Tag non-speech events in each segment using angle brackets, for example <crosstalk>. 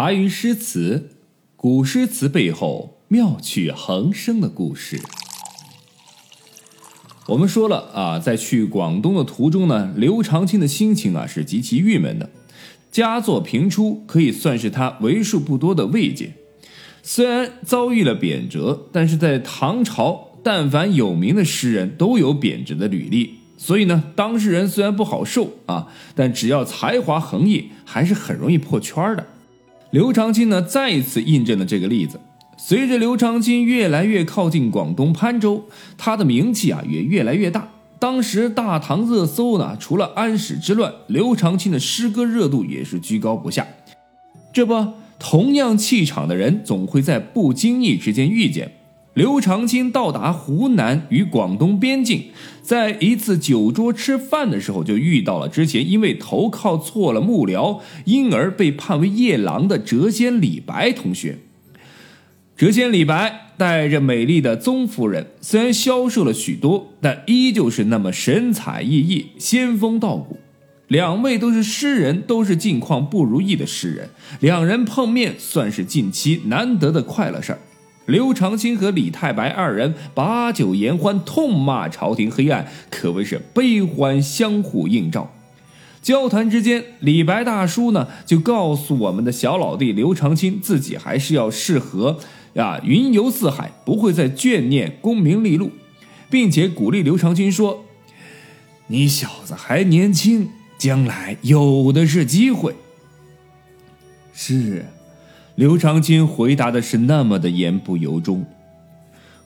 茶余诗词，古诗词背后妙趣横生的故事。我们说了啊，在去广东的途中呢，刘长卿的心情啊是极其郁闷的。佳作频出，可以算是他为数不多的慰藉。虽然遭遇了贬谪，但是在唐朝，但凡有名的诗人都有贬谪的履历。所以呢，当事人虽然不好受啊，但只要才华横溢，还是很容易破圈的。刘长卿呢，再一次印证了这个例子。随着刘长卿越来越靠近广东潘州，他的名气啊也越来越大。当时大唐热搜呢，除了安史之乱，刘长卿的诗歌热度也是居高不下。这不，同样气场的人，总会在不经意之间遇见。刘长卿到达湖南与广东边境，在一次酒桌吃饭的时候，就遇到了之前因为投靠错了幕僚，因而被判为夜郎的谪仙李白同学。谪仙李白带着美丽的宗夫人，虽然消瘦了许多，但依旧是那么神采奕奕、仙风道骨。两位都是诗人，都是境况不如意的诗人，两人碰面算是近期难得的快乐事儿。刘长卿和李太白二人把酒言欢，痛骂朝廷黑暗，可谓是悲欢相互映照。交谈之间，李白大叔呢就告诉我们的小老弟刘长卿，自己还是要适合啊云游四海，不会再眷念功名利禄，并且鼓励刘长卿说：“你小子还年轻，将来有的是机会。”是。刘长卿回答的是那么的言不由衷。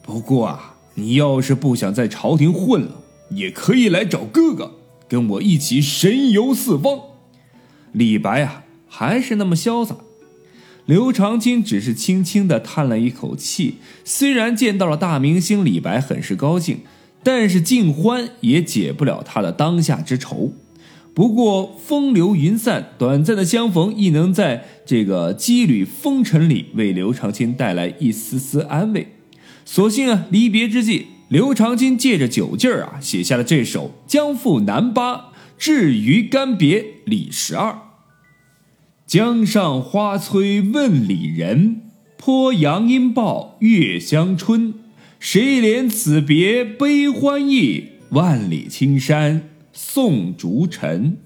不过啊，你要是不想在朝廷混了，也可以来找哥哥，跟我一起神游四方。李白啊，还是那么潇洒。刘长卿只是轻轻的叹了一口气。虽然见到了大明星李白，很是高兴，但是尽欢也解不了他的当下之愁。不过风流云散，短暂的相逢亦能在这个羁旅风尘里为刘长卿带来一丝丝安慰。所幸啊，离别之际，刘长卿借着酒劲儿啊，写下了这首《将赴南巴至于干别李十二》：江上花催问里人，鄱阳音报月乡春。谁怜此别悲欢意？万里青山。送竹尘，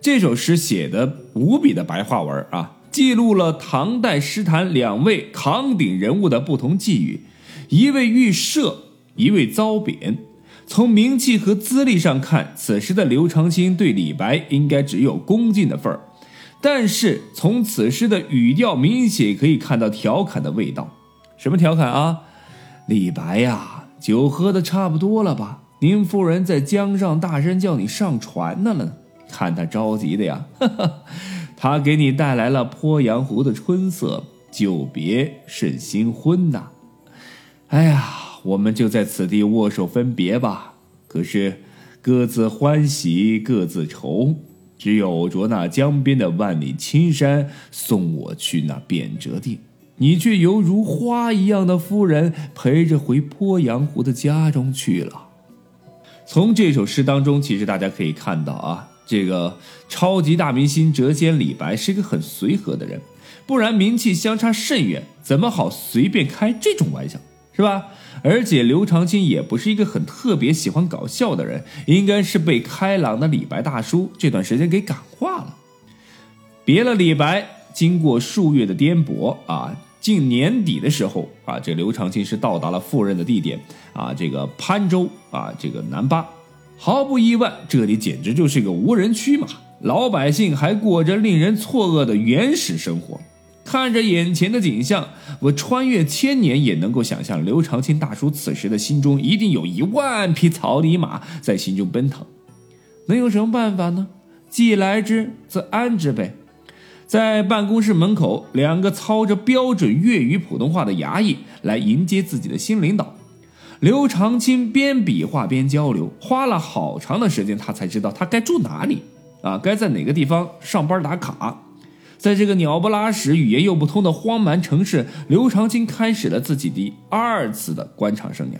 这首诗写的无比的白话文啊，记录了唐代诗坛两位扛鼎人物的不同际遇，一位遇赦，一位遭贬。从名气和资历上看，此时的刘长卿对李白应该只有恭敬的份儿，但是从此诗的语调明显可以看到调侃的味道。什么调侃啊？李白呀，酒喝的差不多了吧？您夫人在江上大声叫你上船呢了，看他着急的呀，哈 <laughs> 哈他给你带来了鄱阳湖的春色，久别胜新婚呐。哎呀，我们就在此地握手分别吧。可是各自欢喜各自愁，只有着那江边的万里青山送我去那贬谪地，你却犹如花一样的夫人陪着回鄱阳湖的家中去了。从这首诗当中，其实大家可以看到啊，这个超级大明星谪仙李白是一个很随和的人，不然名气相差甚远，怎么好随便开这种玩笑，是吧？而且刘长卿也不是一个很特别喜欢搞笑的人，应该是被开朗的李白大叔这段时间给感化了。别了李白，经过数月的颠簸啊。近年底的时候啊，这刘长卿是到达了赴任的地点啊，这个潘州啊，这个南巴，毫不意外，这里简直就是个无人区嘛，老百姓还过着令人错愕的原始生活。看着眼前的景象，我穿越千年也能够想象刘长卿大叔此时的心中一定有一万匹草泥马在心中奔腾。能有什么办法呢？既来之，则安之呗。在办公室门口，两个操着标准粤语普通话的衙役来迎接自己的新领导。刘长卿边比划边交流，花了好长的时间，他才知道他该住哪里啊，该在哪个地方上班打卡。在这个鸟不拉屎、语言又不通的荒蛮城市，刘长卿开始了自己第二次的官场生涯。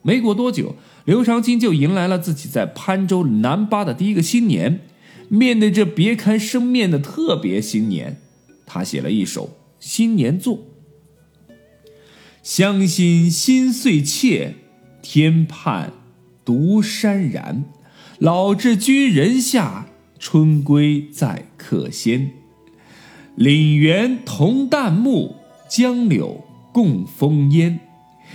没过多久，刘长卿就迎来了自己在潘州南巴的第一个新年。面对这别开生面的特别新年，他写了一首新年作：乡心心碎切，天畔独潸然。老至居人下，春归在客先。岭猿同旦暮，江柳共风烟。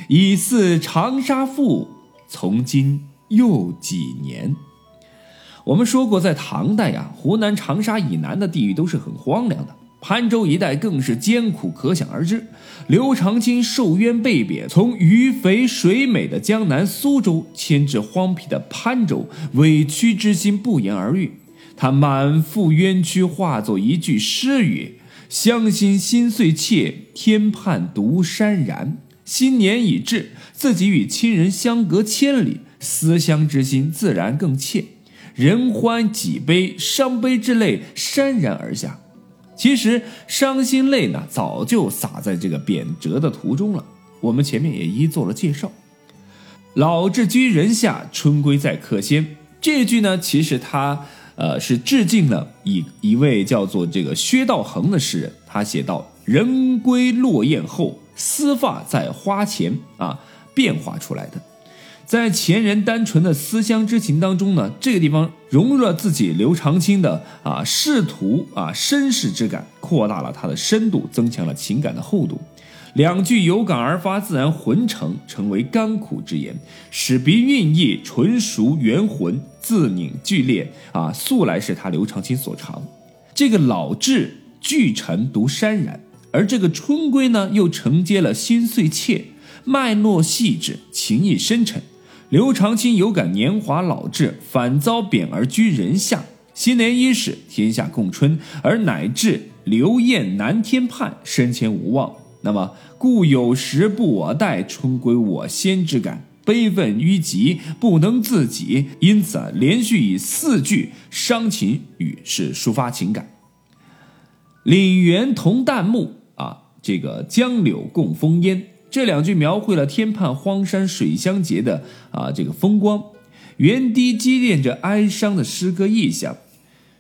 已似长沙妇，从今又几年？我们说过，在唐代呀，湖南长沙以南的地域都是很荒凉的，潘州一带更是艰苦，可想而知。刘长卿受冤被贬，从鱼肥水美的江南苏州迁至荒僻的潘州，委屈之心不言而喻。他满腹冤屈化作一句诗语：“乡心心碎切，天畔独潸然。”新年已至，自己与亲人相隔千里，思乡之心自然更切。人欢几悲，伤悲之泪潸然而下。其实伤心泪呢，早就洒在这个贬谪的途中了。我们前面也一一做了介绍。老至居人下，春归在客先。这句呢，其实他呃是致敬了一一位叫做这个薛道衡的诗人。他写道：“人归落雁后，丝发在花前。”啊，变化出来的。在前人单纯的思乡之情当中呢，这个地方融入了自己刘长卿的啊仕途啊身世之感，扩大了他的深度，增强了情感的厚度。两句有感而发，自然浑成，成为甘苦之言，使鼻韵意纯熟圆浑，字拧俱裂啊，素来是他刘长卿所长。这个老至巨沉独潸然，而这个春归呢，又承接了心碎切，脉络细致，情意深沉。刘长卿有感年华老至，反遭贬而居人下。新年伊始，天下共春，而乃至刘晏南天畔，身前无望。那么，故有时不我待，春归我先之感，悲愤于极，不能自己。因此，连续以四句伤情语是抒发情感。岭猿同旦暮啊，这个江柳共风烟。这两句描绘了天畔荒山水相结的啊这个风光，原堤积淀着哀伤的诗歌意象，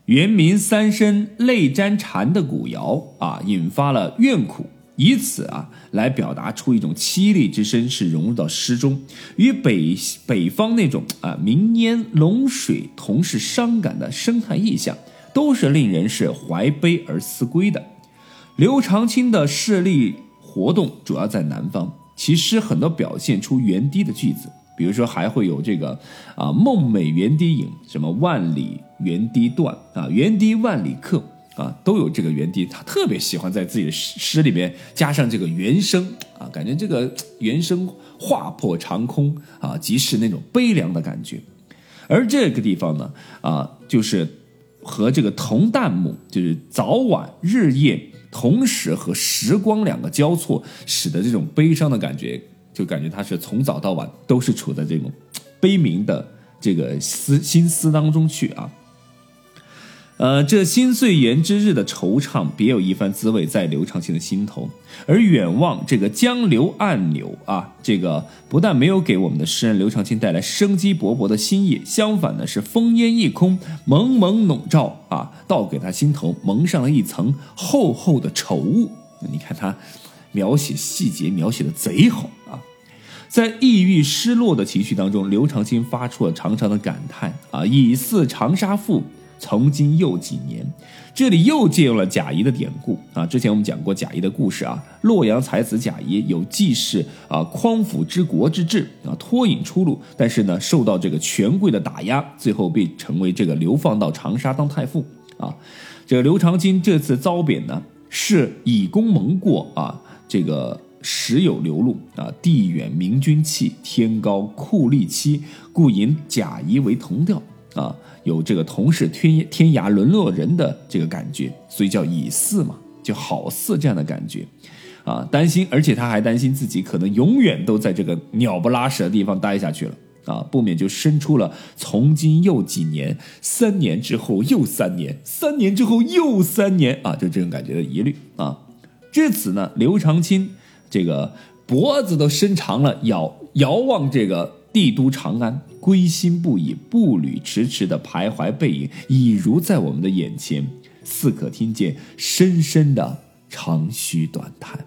原民三声泪沾蝉的古谣啊，引发了怨苦，以此啊来表达出一种凄厉之声是融入到诗中，与北北方那种啊鸣烟龙水同是伤感的生态意象，都是令人是怀悲而思归的。刘长卿的势力。活动主要在南方，其诗很多表现出园堤的句子，比如说还会有这个啊“梦美园堤影”，什么“万里园堤断”啊“园堤万里客”啊，都有这个园堤。他特别喜欢在自己的诗诗里面加上这个原声啊，感觉这个原声划破长空啊，即是那种悲凉的感觉。而这个地方呢啊，就是和这个同旦暮，就是早晚日夜。同时和时光两个交错，使得这种悲伤的感觉，就感觉他是从早到晚都是处在这种悲鸣的这个思心思当中去啊。呃，这心碎言之日的惆怅，别有一番滋味在刘长卿的心头。而远望这个江流暗流啊，这个不但没有给我们的诗人刘长卿带来生机勃勃的新意，相反呢是风烟一空，蒙蒙笼罩啊，倒给他心头蒙上了一层厚厚的愁雾。你看他描写细节描写的贼好啊，在抑郁失落的情绪当中，刘长卿发出了长长的感叹啊，已似长沙赋。从今又几年，这里又借用了贾谊的典故啊。之前我们讲过贾谊的故事啊，洛阳才子贾谊有济世啊匡辅之国之志啊，脱颖出路，但是呢，受到这个权贵的打压，最后被成为这个流放到长沙当太傅啊。这个刘长卿这次遭贬呢，是以功蒙过啊，这个时有流露啊，地远明君气，天高酷吏欺，故引贾谊为同调啊。有这个同是天天涯沦落人的这个感觉，所以叫以似嘛，就好似这样的感觉，啊，担心，而且他还担心自己可能永远都在这个鸟不拉屎的地方待下去了，啊，不免就生出了从今又几年，三年之后又三年，三年之后又三年啊，就这种感觉的疑虑啊。至此呢，刘长卿这个脖子都伸长了，遥遥望这个帝都长安。归心不已，步履迟迟的徘徊背影，已如在我们的眼前。似可听见深深的长吁短叹。